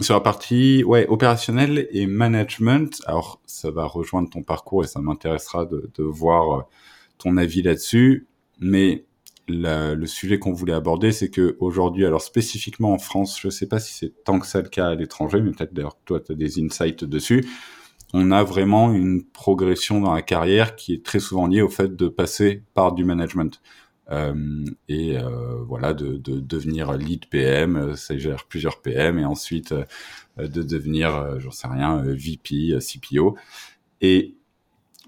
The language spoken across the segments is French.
sur la partie ouais opérationnelle et management, alors ça va rejoindre ton parcours et ça m'intéressera de, de voir ton avis là-dessus, mais le sujet qu'on voulait aborder, c'est que aujourd'hui, alors spécifiquement en France, je ne sais pas si c'est tant que ça le cas à l'étranger, mais peut-être d'ailleurs toi tu as des insights dessus. On a vraiment une progression dans la carrière qui est très souvent liée au fait de passer par du management. Euh, et euh, voilà, de, de, devenir lead PM, euh, ça gère plusieurs PM, et ensuite de devenir, j'en sais rien, VP, CPO. Et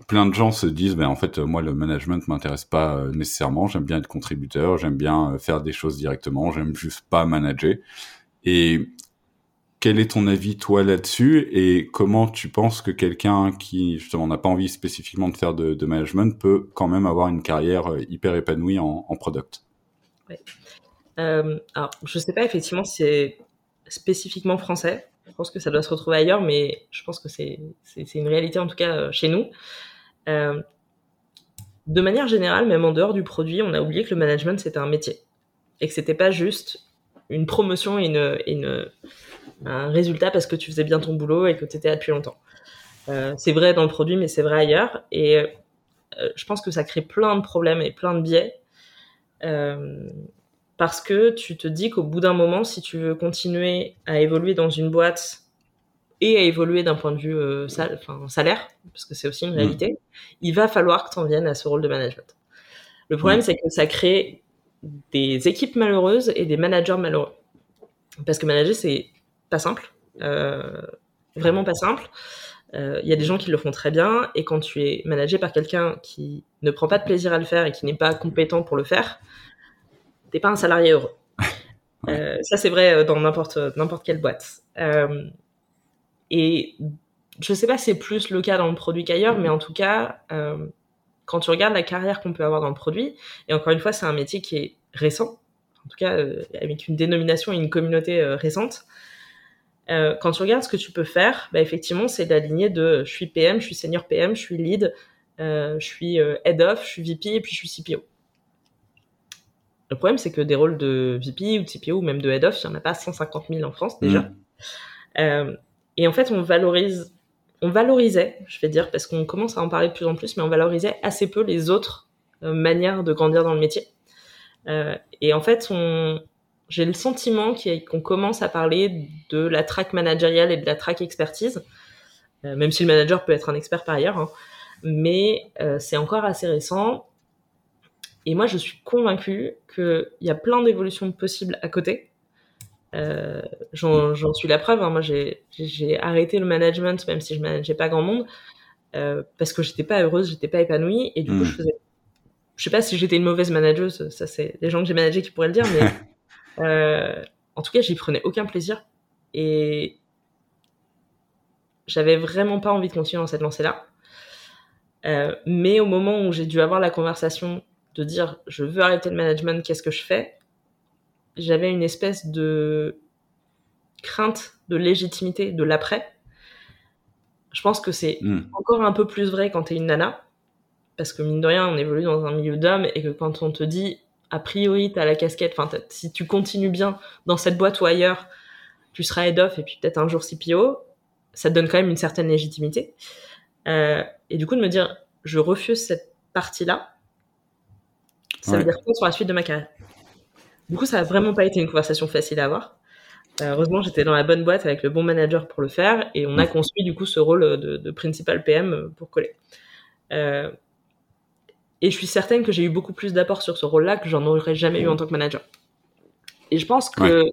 plein de gens se disent, ben en fait, moi le management m'intéresse pas nécessairement. J'aime bien être contributeur, j'aime bien faire des choses directement, j'aime juste pas manager. Et quel est ton avis toi là-dessus et comment tu penses que quelqu'un qui justement n'a pas envie spécifiquement de faire de, management peut quand même avoir une carrière euh, hyper épanouie en, product? Ouais. euh, Alors, je sais pas effectivement si c'est spécifiquement français. Je pense que ça doit se retrouver ailleurs, mais je pense que c'est une réalité en tout cas chez nous. Euh, de manière générale, même en dehors du produit, on a oublié que le management c'était un métier et que c'était pas juste une promotion et, une, un résultat parce que tu faisais bien ton boulot et que tu étais là depuis longtemps. Euh, c'est vrai dans le produit, mais c'est vrai ailleurs. Et euh, je pense que ça crée plein de problèmes et plein de biais. parce que tu te dis qu'au bout d'un moment, si tu veux continuer à évoluer dans une boîte et à évoluer d'un point de vue euh, salaire, parce que c'est aussi une mm. réalité, il va falloir que tu en viennes à ce rôle de management. Le problème, mm. c'est que ça crée des équipes malheureuses et des managers malheureux. Parce que manager, c'est pas simple, euh, vraiment pas simple. Euh, il y a des gens qui le font très bien, et quand tu es managé par quelqu'un qui ne prend pas de plaisir à le faire et qui n'est pas compétent pour le faire, t'es pas un salarié heureux. Euh, ça, c'est vrai dans n'importe n'importe quelle boîte. Euh, et je sais pas si c'est plus le cas dans le produit qu'ailleurs, mais en tout cas, euh, quand tu regardes la carrière qu'on peut avoir dans le produit, et encore une fois, c'est un métier qui est récent, en tout cas euh, avec une dénomination et une communauté euh, récente. Euh, quand tu regardes ce que tu peux faire, bah, effectivement, c'est d'aligner de je suis PM, je suis senior PM, je suis lead, je suis head of, je suis VP et puis je suis CPO. Le problème, c'est que des rôles de VP ou de CPO ou même de head of, il n'y en a pas 150 000 en France déjà. Mmh. Et en fait, on valorise, on valorisait, je vais dire, parce qu'on commence à en parler de plus en plus, mais on valorisait assez peu les autres euh, manières de grandir dans le métier. Euh, et en fait, on, j'ai le sentiment qu'on commence à parler de la track managériale et de la track expertise, euh, même si le manager peut être un expert par ailleurs, hein, mais euh, c'est encore assez récent. Et moi, je suis convaincue qu'il y a plein d'évolutions possibles à côté, euh, j'en suis la preuve. Hein. Moi, j'ai arrêté le management, même si je manageais pas grand monde, parce que j'étais pas heureuse, j'étais pas épanouie, et du coup, hmm. je faisais. Je sais pas si j'étais une mauvaise manageuse, ça c'est les gens que j'ai managés qui pourraient le dire, mais euh, en tout cas, j'y prenais aucun plaisir, et j'avais vraiment pas envie de continuer dans cette lancée-là. Euh, mais au moment où j'ai dû avoir la conversation de dire je veux arrêter le management, qu'est-ce que je fais? J'avais une espèce de crainte de légitimité de l'après. Je pense que c'est hmm. encore un peu plus vrai quand t'es une nana, parce que mine de rien, on évolue dans un milieu d'hommes et que quand on te dit, a priori, t'as la casquette, enfin, si tu continues bien dans cette boîte ou ailleurs, tu seras head off et puis peut-être un jour CPO, ça te donne quand même une certaine légitimité. Euh, et du coup, de me dire, je refuse cette partie-là, ça veut dire quoi sur la suite de ma carrière? Du coup, ça a vraiment pas été une conversation facile à avoir. Euh, heureusement, j'étais dans la bonne boîte avec le bon manager pour le faire et on a construit du coup ce rôle de, de principal PM pour coller. Euh, et je suis certaine que j'ai eu beaucoup plus d'apports sur ce rôle-là que j'en aurais jamais eu en tant que manager. Et je pense que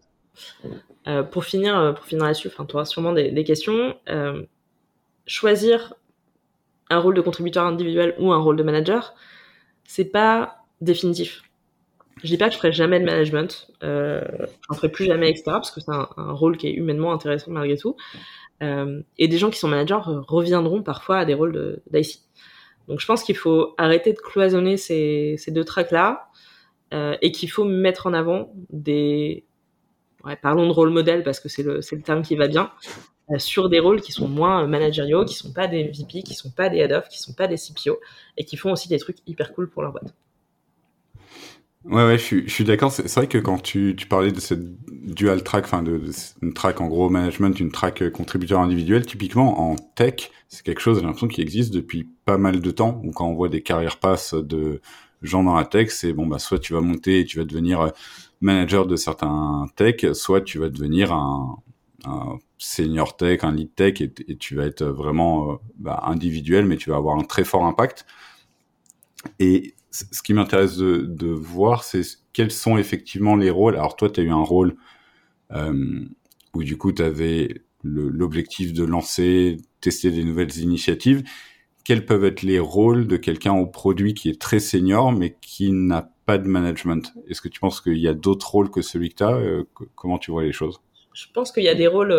euh, pour finir, pour finir là-dessus, enfin, tu auras sûrement des, des questions. Euh, choisir un rôle de contributeur individuel ou un rôle de manager, c'est pas définitif. Je dis pas que je ferai jamais de management, euh, j'en ferai plus jamais, etc. Parce que c'est un, rôle qui est humainement intéressant malgré tout. Euh, et des gens qui sont managers reviendront parfois à des rôles d'IC. Donc je pense qu'il faut arrêter de cloisonner ces, deux tracks-là euh, et qu'il faut mettre en avant des... Ouais, parlons de rôle modèle parce que c'est le, le terme qui va bien, euh, sur des rôles qui sont moins managériaux, qui sont pas des VP, qui sont pas des head of, qui sont pas des CPO et qui font aussi des trucs hyper cool pour leur boîte. Ouais, ouais, je suis, d'accord. C'est vrai que quand tu, parlais de cette dual track, enfin une track en gros management, une track euh, contributeur individuel, typiquement en tech, c'est quelque chose, j'ai l'impression, qui existe depuis pas mal de temps. Ou quand on voit des carrières passes de gens dans la tech, c'est bon, bah soit tu vas monter et tu vas devenir euh, manager de certains tech, soit tu vas devenir un, senior tech, un lead tech, et, et tu vas être vraiment euh, bah, individuel, mais tu vas avoir un très fort impact. Et ce qui m'intéresse de, voir, c'est quels sont effectivement les rôles. Alors toi, tu as eu un rôle euh, où du coup, tu avais l'objectif de lancer, tester des nouvelles initiatives. Quels peuvent être les rôles de quelqu'un au produit qui est très senior, mais qui n'a pas de management? Est-ce que tu penses qu'il y a d'autres rôles que celui que tu as euh, Comment tu vois les choses? Je pense qu'il y a des rôles...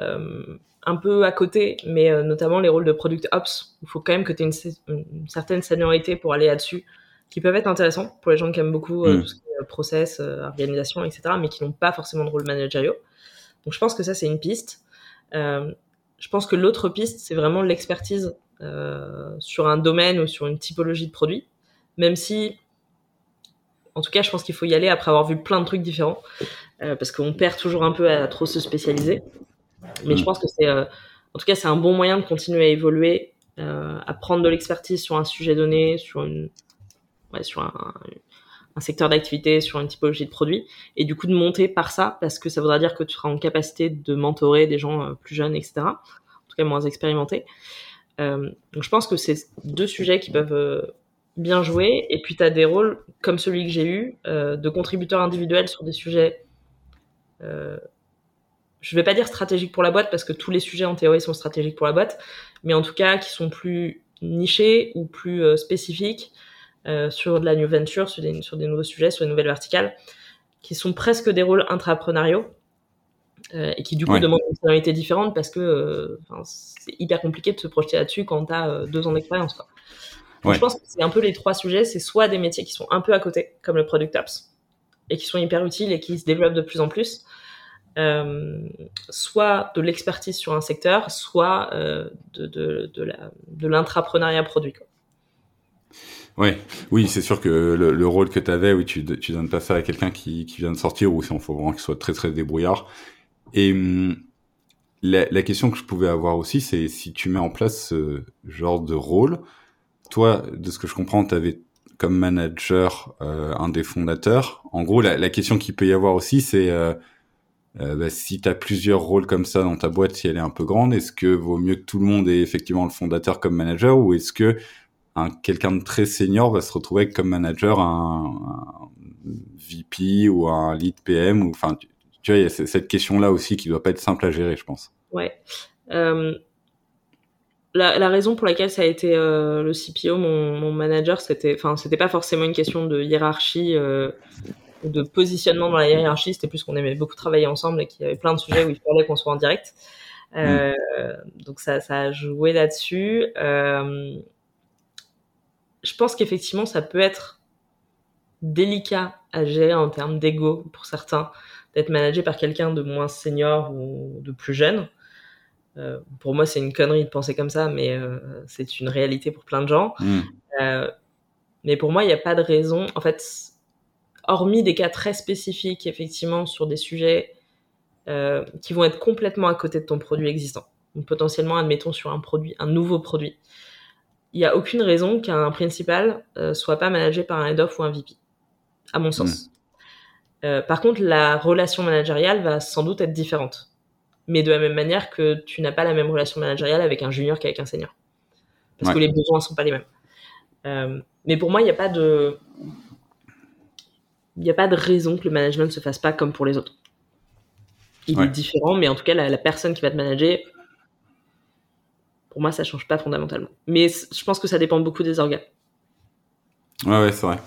Euh, un peu à côté, mais euh, notamment les rôles de product ops. Il faut quand même que tu aies une, certaine seniorité pour aller là-dessus, qui peuvent être intéressants pour les gens qui aiment beaucoup euh, mm. tout ce qui est euh, process, organisation, etc., mais qui n'ont pas forcément de rôle managériaux. Donc je pense que ça, c'est une piste. je pense que l'autre piste, c'est vraiment l'expertise sur un domaine ou sur une typologie de produit, même si, en tout cas, je pense qu'il faut y aller après avoir vu plein de trucs différents, parce qu'on perd toujours un peu à trop se spécialiser. Mais je mm. pense que c'est, euh, en tout cas, c'est un bon moyen de continuer à évoluer, euh, à prendre de l'expertise sur un sujet donné, sur une, ouais, sur un, un secteur d'activité, sur une typologie de produit, et du coup de monter par ça, parce que ça voudra dire que tu seras en capacité de mentorer des gens euh, plus jeunes, etc. En tout cas, moins expérimentés. Euh, donc je pense que c'est deux sujets qui peuvent bien jouer. Et puis tu as des rôles comme celui que j'ai eu, euh, de contributeur individuel sur des sujets euh, je vais pas dire stratégique pour la boîte parce que tous les sujets en théorie sont stratégiques pour la boîte, mais en tout cas qui sont plus nichés ou plus euh, spécifiques euh, sur de la new venture, sur des, sur des nouveaux sujets, sur des nouvelles verticales, qui sont presque des rôles intrapreneuriaux euh, et qui du coup demandent une personnalité différente parce que euh, c'est hyper compliqué de se projeter là-dessus quand tu as euh, deux ans d'expérience. Ouais. Je pense que c'est un peu les trois sujets, c'est soit des métiers qui sont un peu à côté, comme le product ops, et qui sont hyper utiles et qui se développent de plus en plus, soit de l'expertise sur un secteur, soit euh, de, de, de, l'intrapreneuriat produit. Oui, c'est sûr que le, le rôle que tu avais, oui, tu, tu donnes pas ça à quelqu'un qui, vient de sortir, ou on faut vraiment qu'il soit très très débrouillard. Et hum, la, question que je pouvais avoir aussi, c'est si tu mets en place ce genre de rôle, toi, de ce que je comprends, tu avais comme manager euh, un des fondateurs. En gros, la, question qu'il peut y avoir aussi, c'est euh, euh, bah, si tu as plusieurs rôles comme ça dans ta boîte, si elle est un peu grande, est-ce que vaut mieux que tout le monde ait effectivement le fondateur comme manager ou est-ce que un, quelqu'un de très senior va se retrouver comme manager un, VP ou un lead PM enfin tu, vois il y a cette question là aussi qui doit pas être simple à gérer je pense. Ouais. Euh, la, raison pour laquelle ça a été euh, le CPO mon, mon manager c'était enfin c'était pas forcément une question de hiérarchie de positionnement dans la hiérarchie, c'était plus qu'on aimait beaucoup travailler ensemble et qu'il y avait plein de sujets où il fallait qu'on soit en direct. Euh. Donc ça, ça a joué là-dessus. Euh, je pense qu'effectivement, ça peut être délicat à gérer en termes d'ego pour certains, d'être managé par quelqu'un de moins senior ou de plus jeune. Euh, pour moi, c'est une connerie de penser comme ça, mais c'est une réalité pour plein de gens. Mm. Euh, mais pour moi, il n'y a pas de raison. En fait, hormis des cas très spécifiques, effectivement, sur des sujets euh, qui vont être complètement à côté de ton produit existant. Donc, potentiellement, admettons, sur un produit, un nouveau produit. Il n'y a aucune raison qu'un principal euh, soit pas managé par un head-off ou un VP, à mon sens. Mmh. Euh, par contre, la relation managériale va sans doute être différente. Mais de la même manière que tu n'as pas la même relation managériale avec un junior qu'avec un senior. Parce ouais. que les besoins sont pas les mêmes. Euh, mais pour moi, il n'y a pas de il n'y a pas de raison que le management ne se fasse pas comme pour les autres. Il ouais. est différent, mais en tout cas, la, la, personne qui va te manager, pour moi, ça change pas fondamentalement. Mais je pense que ça dépend beaucoup des organes. Ouais, ouais, c'est vrai.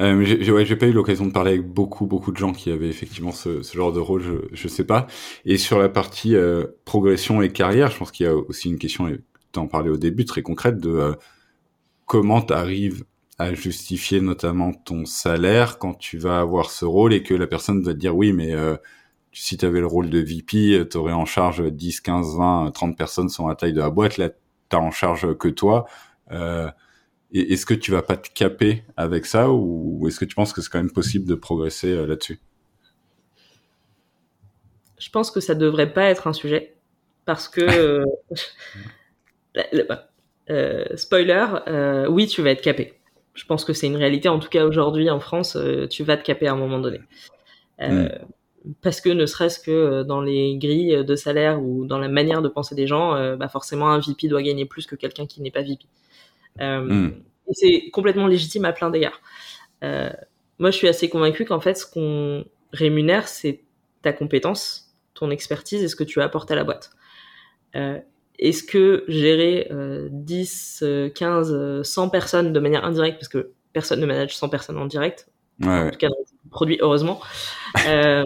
Euh, j'ai ouais, pas eu l'occasion de parler avec beaucoup, beaucoup de gens qui avaient effectivement ce, ce genre de rôle, je, je sais pas. Et sur la partie euh, progression et carrière, je pense qu'il y a aussi une question, tu en parlais au début, très concrète, de euh, comment tu arrives à justifier notamment ton salaire quand tu vas avoir ce rôle et que la personne va te dire oui mais euh, si tu avais le rôle de VP tu aurais en charge 10 15 20 30 personnes à la taille de la boîte. Là t'as en charge que toi. Euh, est-ce que tu vas pas te caper avec ça ou est-ce que tu penses que c'est quand même possible de progresser euh, là-dessus? Je pense que ça devrait pas être un sujet parce que euh, spoiler, oui, tu vas être capé. Je pense que c'est une réalité. En tout cas, aujourd'hui en France, tu vas te caper à un moment donné. Hmm parce que ne serait-ce que euh, dans les grilles de salaire ou dans la manière de penser des gens, euh, bah forcément un VP doit gagner plus que quelqu'un qui n'est pas VP. Euh. Et c'est complètement légitime à plein d'égards. Euh, moi, je suis assez convaincu qu'en fait, ce qu'on rémunère, c'est ta compétence, ton expertise et ce que tu apportes à la boîte. Euh, Est-ce que gérer 10, 15, 100 personnes de manière indirecte, parce que personne ne manage 100 personnes en direct, ouais, en tout cas dans le produit, heureusement, euh,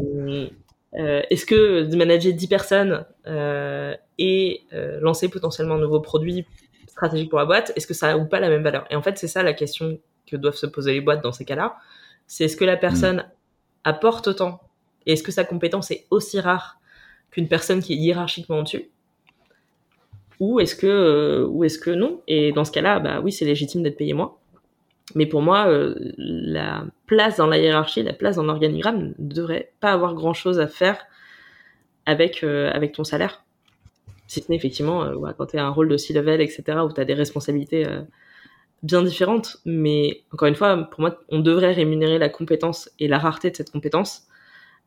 euh, Est-ce que de manager 10 personnes euh, et lancer potentiellement un nouveau produit stratégique pour la boîte, est-ce que ça a ou pas la même valeur? Et en fait, c'est ça la question que doivent se poser les boîtes dans ces cas-là. C'est est-ce que la personne apporte autant? Et est-ce que sa compétence est aussi rare qu'une personne qui est hiérarchiquement au-dessus? Ou est-ce que ou est-ce que non? Et dans ce cas-là, bah oui, c'est légitime d'être payé moins. Mais pour moi, euh, la place dans la hiérarchie, la place dans l'organigramme ne devrait pas avoir grand-chose à faire avec, euh, avec ton salaire. Si ce n'est effectivement euh, quand tu as un rôle de C-level, etc., où tu as des responsabilités bien différentes. Mais encore une fois, pour moi, on devrait rémunérer la compétence et la rareté de cette compétence.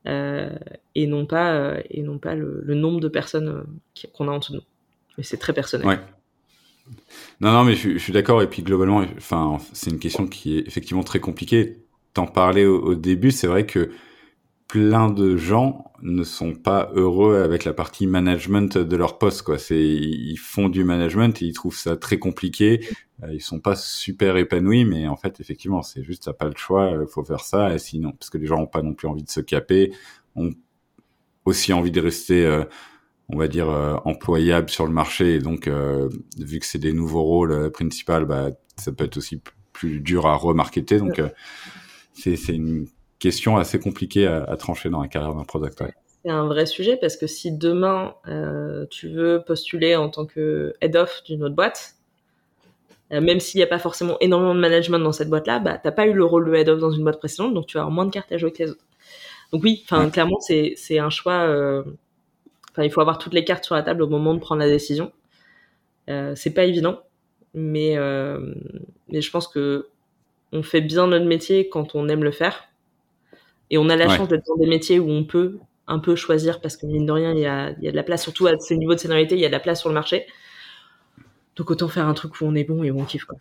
et non pas, et non pas le, le nombre de personnes qu'on a en dessous de nous. Mais c'est très personnel. Non, non, mais je, suis d'accord. Et puis globalement, enfin, c'est une question qui est effectivement très compliquée. T'en parlais au, début, c'est vrai que plein de gens ne sont pas heureux avec la partie management de leur poste. Ils font du management et ils trouvent ça très compliqué. Euh, ils sont pas super épanouis, mais en fait, effectivement, c'est juste t'as pas le choix. Il faut faire ça. Sinon, parce que les gens ont pas non plus envie de se caper, ont aussi envie de rester euh, on va dire euh, employable sur le marché. Et donc, euh, vu que c'est des nouveaux rôles euh, principaux, bah, ça peut être aussi plus dur à remarketer. Donc, c'est une question assez compliquée à, trancher dans la carrière d'un product. C'est un vrai sujet parce que si demain tu veux postuler en tant que head of d'une autre boîte, même s'il n'y a pas forcément énormément de management dans cette boîte-là, bah, t'as pas eu le rôle de head of dans une boîte précédente, donc tu vas avoir moins de cartes à jouer que les autres. Donc oui, enfin clairement c'est c'est un choix Enfin, il faut avoir toutes les cartes sur la table au moment de prendre la décision. Euh, c'est pas évident, mais euh, mais je pense que on fait bien notre métier quand on aime le faire, et on a la chance d'être dans des métiers où on peut un peu choisir parce que mine de rien, il y a, il y a de la place, surtout à ces niveaux de scénarité, il y a de la place sur le marché. Donc autant faire un truc où on est bon et où on kiffe quoi.